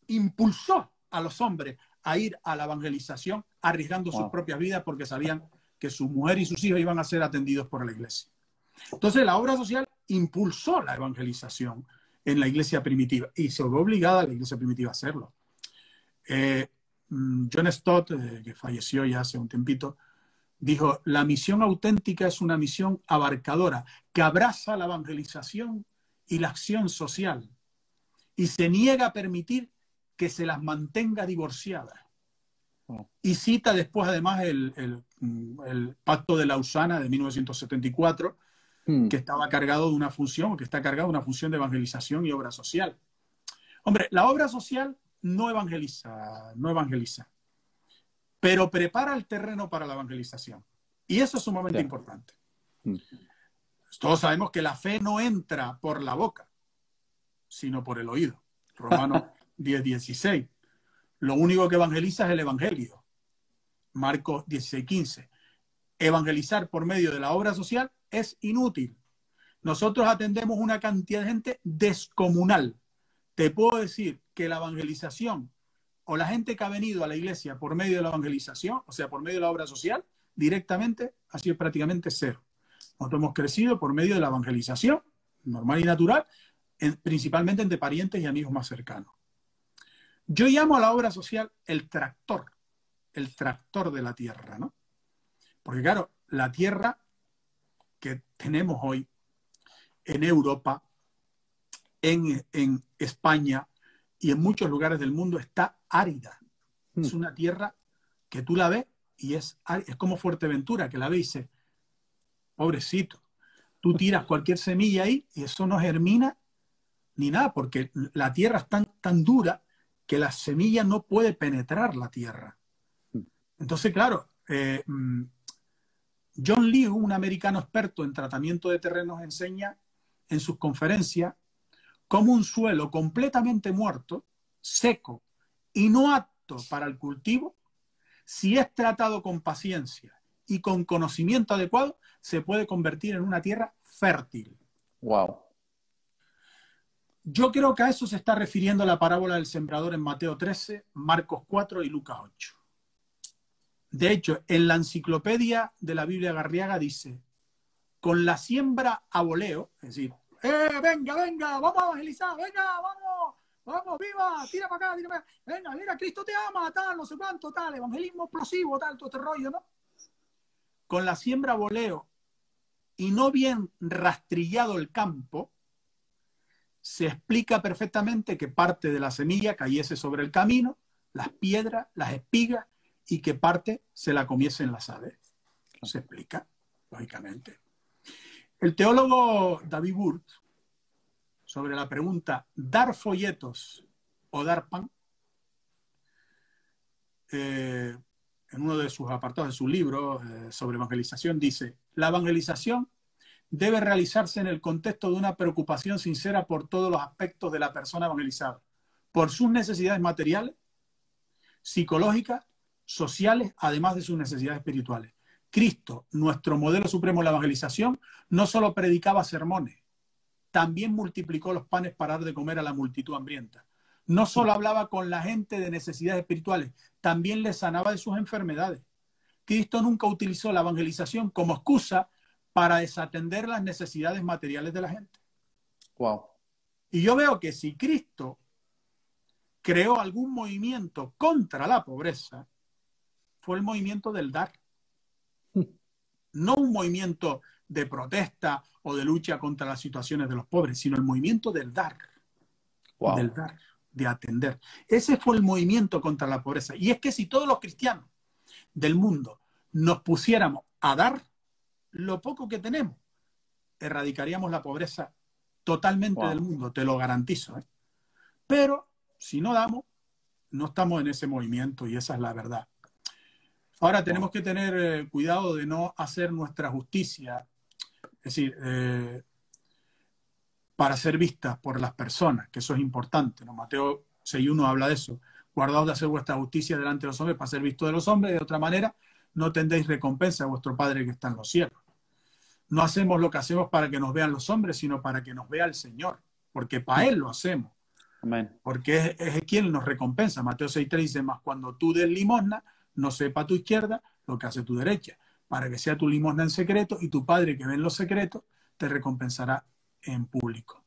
S2: impulsó a los hombres a ir a la evangelización, arriesgando sus propias vidas porque sabían que su mujer y sus hijos iban a ser atendidos por la iglesia. Entonces la obra social impulsó la evangelización en la iglesia primitiva y se vio obligada a la iglesia primitiva a hacerlo. Eh, mm, John Stott, eh, que falleció ya hace un tiempito, dijo, la misión auténtica es una misión abarcadora que abraza la evangelización y la acción social y se niega a permitir que se las mantenga divorciadas. Oh. Y cita después además el, Pacto de Lausana de 1974, hmm. que estaba cargado de una función, que está cargado de una función de evangelización y obra social. Hombre, la obra social no evangeliza, no evangeliza, pero prepara el terreno para la evangelización. Y eso es sumamente importante. Hmm. Todos sabemos que la fe no entra por la boca, sino por el oído. Romanos 10, 16. Lo único que evangeliza es el Evangelio. Marcos 16, 15. Evangelizar por medio de la obra social es inútil. Nosotros atendemos una cantidad de gente descomunal. Te puedo decir que la evangelización o la gente que ha venido a la iglesia por medio de la evangelización, o sea, por medio de la obra social, directamente ha sido prácticamente cero. Nosotros hemos crecido por medio de la evangelización, normal y natural, principalmente entre parientes y amigos más cercanos. Yo llamo a la obra social el tractor, el tractor de la tierra, ¿no? Porque claro, la tierra que tenemos hoy en Europa, en, en España y en muchos lugares del mundo está árida. Es mm. una tierra que tú la ves y es, es como Fuerteventura, que la ves y dice, pobrecito, tú tiras cualquier semilla ahí y eso no germina ni nada, porque la tierra es tan, tan dura que la semilla no puede penetrar la tierra. Entonces, claro, eh, mm, John Lee, un americano experto en tratamiento de terrenos, enseña en sus conferencias cómo un suelo completamente muerto, seco y no apto para el cultivo, si es tratado con paciencia y con conocimiento adecuado, se puede convertir en una tierra fértil.
S1: Wow.
S2: Yo creo que a eso se está refiriendo la parábola del sembrador en Mateo 13, Marcos 4 y Lucas 8. De hecho, en la enciclopedia de la Biblia Garriaga dice, con la siembra a voleo, es decir, ¡eh, venga, venga, vamos a evangelizar, venga, vamos, vamos, viva, tira para acá, tira para acá, venga, mira, Cristo te ama, tal, no sé cuánto, tal, evangelismo explosivo, tal, todo este rollo, ¿no? Con la siembra voleo y no bien rastrillado el campo, se explica perfectamente que parte de la semilla cayese sobre el camino, las piedras, las espigas, y que parte se la comiesen las aves. Se explica, lógicamente. El teólogo David Burt, sobre la pregunta, ¿dar folletos o dar pan? Eh, en uno de sus apartados de su libro eh, sobre evangelización, dice, la evangelización debe realizarse en el contexto de una preocupación sincera por todos los aspectos de la persona evangelizada, por sus necesidades materiales, psicológicas, sociales, además de sus necesidades espirituales. Cristo, nuestro modelo supremo de la evangelización, no solo predicaba sermones, también multiplicó los panes para dar de comer a la multitud hambrienta. No solo hablaba con la gente de necesidades espirituales, también les sanaba de sus enfermedades. Cristo nunca utilizó la evangelización como excusa para desatender las necesidades materiales de la gente.
S1: Wow.
S2: Y yo veo que si Cristo creó algún movimiento contra la pobreza, fue el movimiento del dar. No un movimiento de protesta o de lucha contra las situaciones de los pobres, sino el movimiento del dar.
S1: Wow.
S2: Del dar, de atender. Ese fue el movimiento contra la pobreza. Y es que si todos los cristianos del mundo nos pusiéramos a dar, lo poco que tenemos, erradicaríamos la pobreza totalmente del mundo, te lo garantizo. ¿eh? Pero si no damos, no estamos en ese movimiento y esa es la verdad. Ahora tenemos que tener eh, cuidado de no hacer nuestra justicia, es decir, eh, para ser vistas por las personas, que eso es importante. ¿no? Mateo 6.1 habla de eso. Guardaos de hacer vuestra justicia delante de los hombres para ser visto de los hombres, de otra manera no tendréis recompensa a vuestro Padre que está en los cielos. No hacemos lo que hacemos para que nos vean los hombres, sino para que nos vea el Señor, porque para Él lo hacemos. Amén. Porque es, es quien nos recompensa. Mateo 6.3 dice, más cuando tú des limosna, no sepa tu izquierda lo que hace tu derecha, para que sea tu limosna en secreto y tu Padre que ve en los secretos te recompensará en público.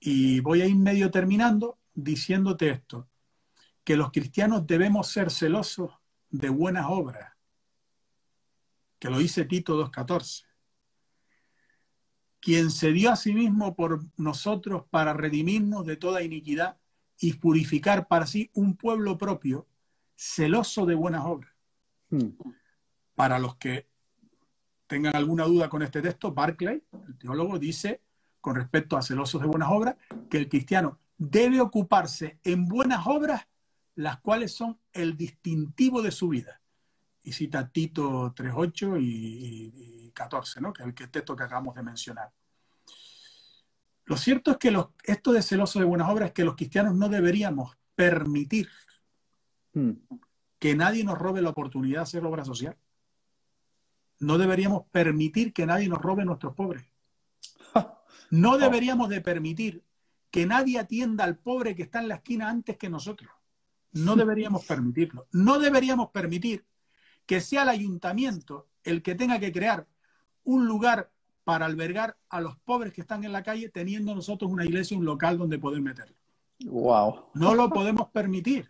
S2: Y voy a ir medio terminando diciéndote esto, que los cristianos debemos ser celosos de buenas obras, que lo dice Tito 2.14 quien se dio a sí mismo por nosotros para redimirnos de toda iniquidad y purificar para sí un pueblo propio, celoso de buenas obras. Hmm. Para los que tengan alguna duda con este texto, Barclay, el teólogo, dice, con respecto a celosos de buenas obras, que el cristiano debe ocuparse en buenas obras, las cuales son el distintivo de su vida. Y cita Tito 3.8 y 14, ¿no? que es el texto que acabamos de mencionar. Lo cierto es que esto de celoso de buenas obras es que los cristianos no deberíamos permitir hmm. que nadie nos robe la oportunidad de hacer obra social. No deberíamos permitir que nadie nos robe nuestros pobres. No deberíamos de permitir que nadie atienda al pobre que está en la esquina antes que nosotros. No deberíamos permitirlo. No deberíamos permitir que sea el ayuntamiento el que tenga que crear un lugar para albergar a los pobres que están en la calle, teniendo nosotros una iglesia, un local donde poder meterlo.
S1: Wow.
S2: No lo podemos permitir.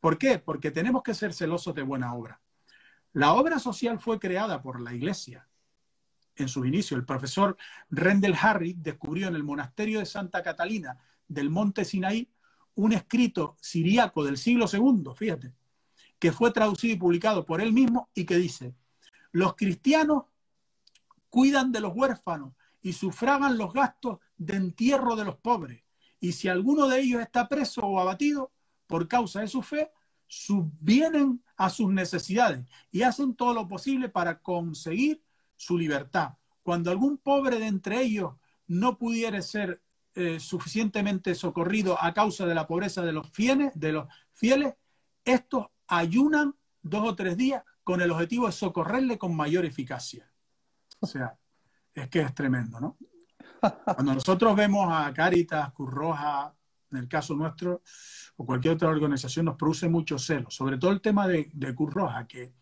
S2: ¿Por qué? Porque tenemos que ser celosos de buena obra. La obra social fue creada por la iglesia en su inicio. El profesor Rendell Harry descubrió en el monasterio de Santa Catalina del monte Sinaí un escrito siriaco del siglo II, fíjate, que fue traducido y publicado por él mismo y que dice, los cristianos cuidan de los huérfanos y sufragan los gastos de entierro de los pobres. Y si alguno de ellos está preso o abatido por causa de su fe, subvienen a sus necesidades y hacen todo lo posible para conseguir su libertad. Cuando algún pobre de entre ellos no pudiera ser eh, suficientemente socorrido a causa de la pobreza de los fieles, de los fieles, estos ayunan dos o tres días con el objetivo de socorrerle con mayor eficacia. O sea, es que es tremendo, ¿no? Cuando nosotros vemos a Caritas, Cruz Roja, en el caso nuestro, o cualquier otra organización, nos produce mucho celo. Sobre todo el tema de, de Cruz Roja, que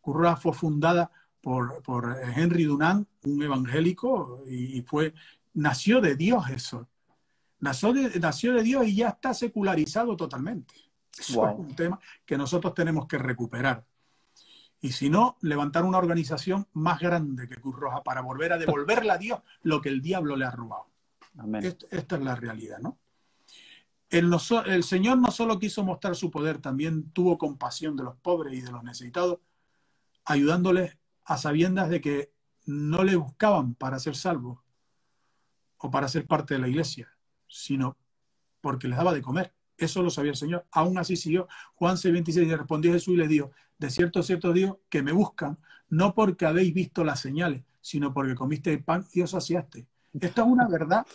S2: Cruz Roja fue fundada por, Henry Dunant, un evangélico, y, fue, nació de Dios eso. Nació nació de Dios y ya está secularizado totalmente. Eso es un tema que nosotros tenemos que recuperar. Y si no, levantar una organización más grande que Cruz Roja para volver a devolverle a Dios lo que el diablo le ha robado. esta es la realidad, ¿no? El, el, Señor no solo quiso mostrar su poder, también tuvo compasión de los pobres y de los necesitados, ayudándoles a sabiendas de que no le buscaban para ser salvos o para ser parte de la iglesia, sino porque les daba de comer. Eso lo sabía el Señor. Aún así siguió. Juan 6:26 le respondió Jesús y le dijo, de cierto, cierto Dios, que me buscan, no porque habéis visto las señales, sino porque comiste el pan y os saciaste. Esto es una verdad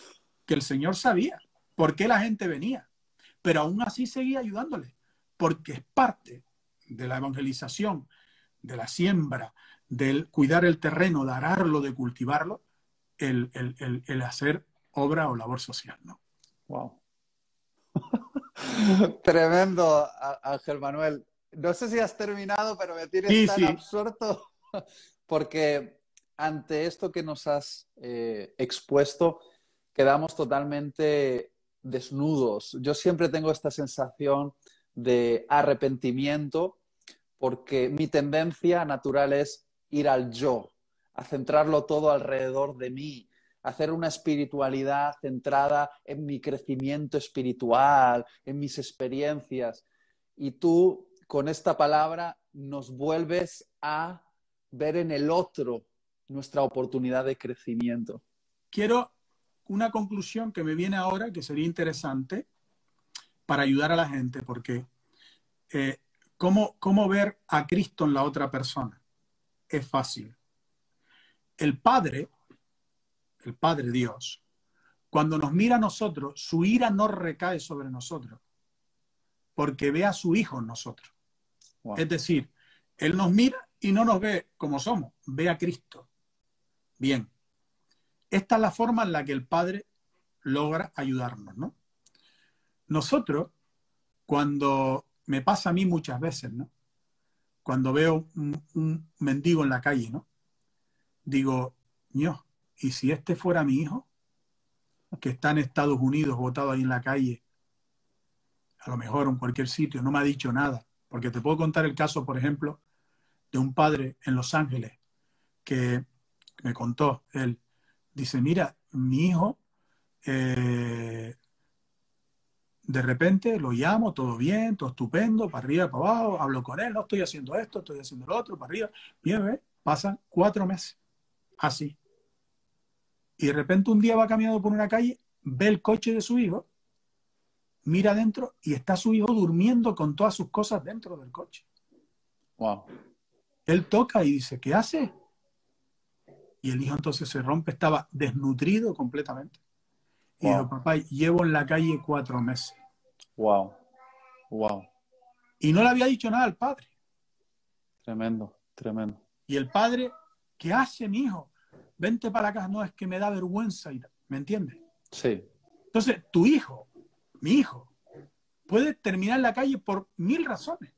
S2: que el Señor sabía, por qué la gente venía, pero aún así seguía ayudándole, porque es parte de la evangelización, de la siembra, del cuidar el terreno, de ararlo, de cultivarlo, el, el hacer obra o labor social, ¿no?
S1: Wow. Tremendo, Ángel Manuel. No sé si has terminado, pero me tienes tan absorto porque ante esto que nos has eh, expuesto, quedamos totalmente desnudos. Yo siempre tengo esta sensación de arrepentimiento porque mi tendencia natural es ir al yo, a centrarlo todo alrededor de mí, hacer una espiritualidad centrada en mi crecimiento espiritual, en mis experiencias. Y tú, con esta palabra, nos vuelves a ver en el otro nuestra oportunidad de crecimiento.
S2: Quiero una conclusión que me viene ahora, que sería interesante para ayudar a la gente, porque eh, ¿cómo, ¿cómo ver a Cristo en la otra persona? Es fácil. El Padre el Padre Dios, cuando nos mira a nosotros, su ira no recae sobre nosotros, porque ve a su hijo en nosotros. Es decir, Él nos mira y no nos ve como somos, ve a Cristo. Bien, esta es la forma en la que el Padre logra ayudarnos, ¿no? Nosotros, cuando me pasa a mí muchas veces, ¿no? Cuando veo un, mendigo en la calle, ¿no? Digo, Dios, ¿y si este fuera mi hijo? Que está en Estados Unidos, botado ahí en la calle, a lo mejor en cualquier sitio, no me ha dicho nada. Porque te puedo contar el caso, por ejemplo, de un padre en Los Ángeles que me contó, él dice, mira, mi hijo, eh, de repente lo llamo, todo bien, todo estupendo, para arriba, para abajo, hablo con él, no estoy haciendo esto, estoy haciendo lo otro, para arriba, bien, pasan cuatro meses, así. Y de repente un día va caminando por una calle, ve el coche de su hijo, mira adentro y está su hijo durmiendo con todas sus cosas dentro del coche.
S1: Wow.
S2: Él toca y dice, ¿qué hace? Y el hijo entonces se rompe, estaba desnutrido completamente. Y dijo, papá, llevo en la calle cuatro meses.
S1: Wow, wow.
S2: Y no le había dicho nada al padre.
S1: Tremendo, tremendo.
S2: Y el padre, ¿qué hace mi hijo? Vente para acá, no, es que me da vergüenza. ¿Me entiendes?
S1: Sí.
S2: Entonces, tu hijo, mi hijo, puede terminar en la calle por mil razones.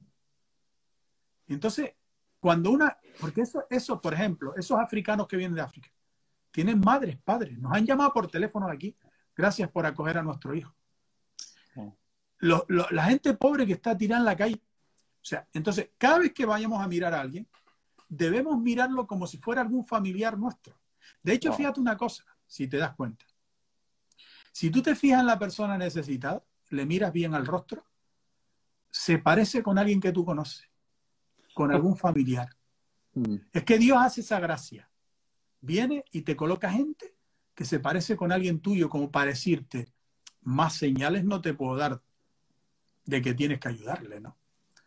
S2: Entonces, cuando una, porque eso, eso, por ejemplo, esos africanos que vienen de África, tienen madres, padres, nos han llamado por teléfono aquí, gracias por acoger a nuestro hijo. la gente pobre que está tirada en la calle, o sea, entonces, cada vez que vayamos a mirar a alguien, debemos mirarlo como si fuera algún familiar nuestro. De hecho, fíjate una cosa, si te das cuenta. Si tú te fijas en la persona necesitada, le miras bien al rostro, se parece con alguien que tú conoces con algún familiar. Mm. Es que Dios hace esa gracia. Viene y te coloca gente que se parece con alguien tuyo, como para decirte, más señales no te puedo dar de que tienes que ayudarle, ¿no?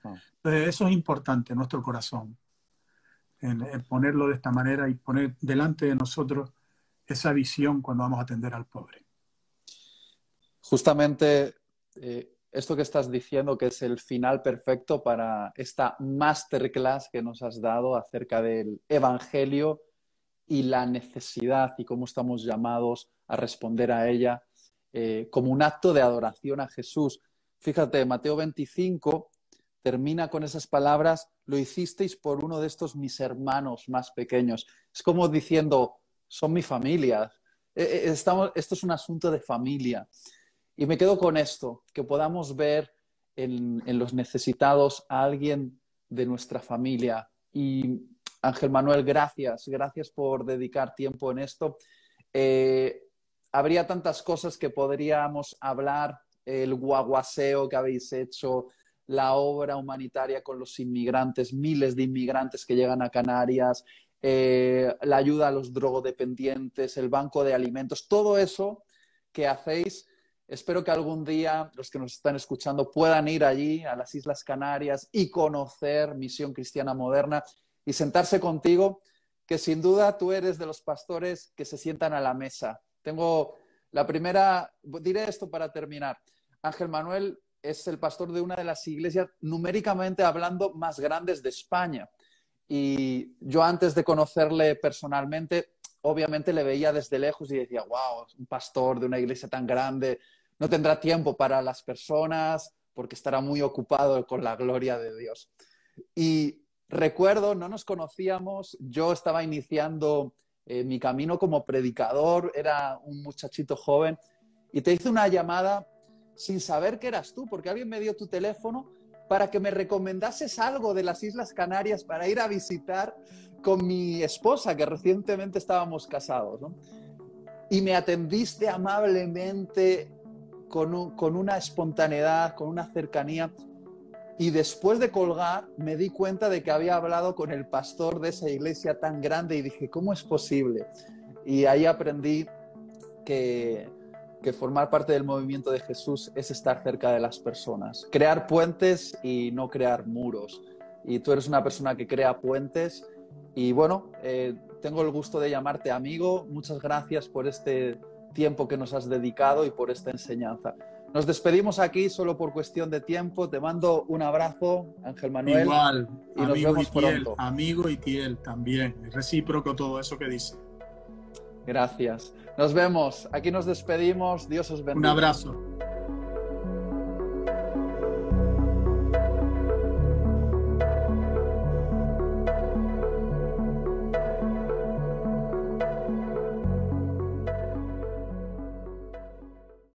S2: Ah. Entonces, eso es importante nuestro corazón, en, ponerlo de esta manera y poner delante de nosotros esa visión cuando vamos a atender al pobre.
S1: Justamente eh, esto que estás diciendo, que es el final perfecto para esta masterclass que nos has dado acerca del Evangelio y la necesidad y cómo estamos llamados a responder a ella eh, como un acto de adoración a Jesús. Fíjate, Mateo 25 termina con esas palabras, lo hicisteis por uno de estos mis hermanos más pequeños. Es como diciendo, son mi familia. Eh, eh, estamos, esto es un asunto de familia. Y me quedo con esto, que podamos ver en, los necesitados a alguien de nuestra familia. Y Ángel Manuel, gracias, gracias por dedicar tiempo en esto. Eh, habría tantas cosas que podríamos hablar, el guaguaseo que habéis hecho, la obra humanitaria con los inmigrantes, miles de inmigrantes que llegan a Canarias, eh, la ayuda a los drogodependientes, el banco de alimentos, todo eso que hacéis Espero que algún día los que nos están escuchando puedan ir allí, a las Islas Canarias, y conocer Misión Cristiana Moderna y sentarse contigo, que sin duda tú eres de los pastores que se sientan a la mesa. Tengo la primera, diré esto para terminar. Ángel Manuel es el pastor de una de las iglesias numéricamente hablando más grandes de España. Y yo antes de conocerle personalmente, obviamente le veía desde lejos y decía, wow, un pastor de una iglesia tan grande, no tendrá tiempo para las personas porque estará muy ocupado con la gloria de Dios. Y recuerdo, no nos conocíamos, yo estaba iniciando eh, mi camino como predicador, era un muchachito joven, y te hice una llamada sin saber que eras tú, porque alguien me dio tu teléfono para que me recomendases algo de las Islas Canarias para ir a visitar con mi esposa, que recientemente estábamos casados. Y me atendiste amablemente, con, una espontaneidad, con una cercanía. Y después de colgar, me di cuenta de que había hablado con el pastor de esa iglesia tan grande y dije, ¿cómo es posible? Y ahí aprendí que, que formar parte del movimiento de Jesús es estar cerca de las personas, crear puentes y no crear muros. Y tú eres una persona que crea puentes y bueno, eh, tengo el gusto de llamarte amigo. Muchas gracias por este tiempo que nos has dedicado y por esta enseñanza. Nos despedimos aquí solo por cuestión de tiempo. Te mando un abrazo, Ángel Manuel.
S2: Igual,
S1: y
S2: amigo nos
S1: vemos
S2: y tiel,
S1: pronto.
S2: Amigo y piel también. Es recíproco todo eso que dice.
S1: Gracias. Nos vemos. Aquí nos despedimos. Dios os bendiga.
S2: Un abrazo.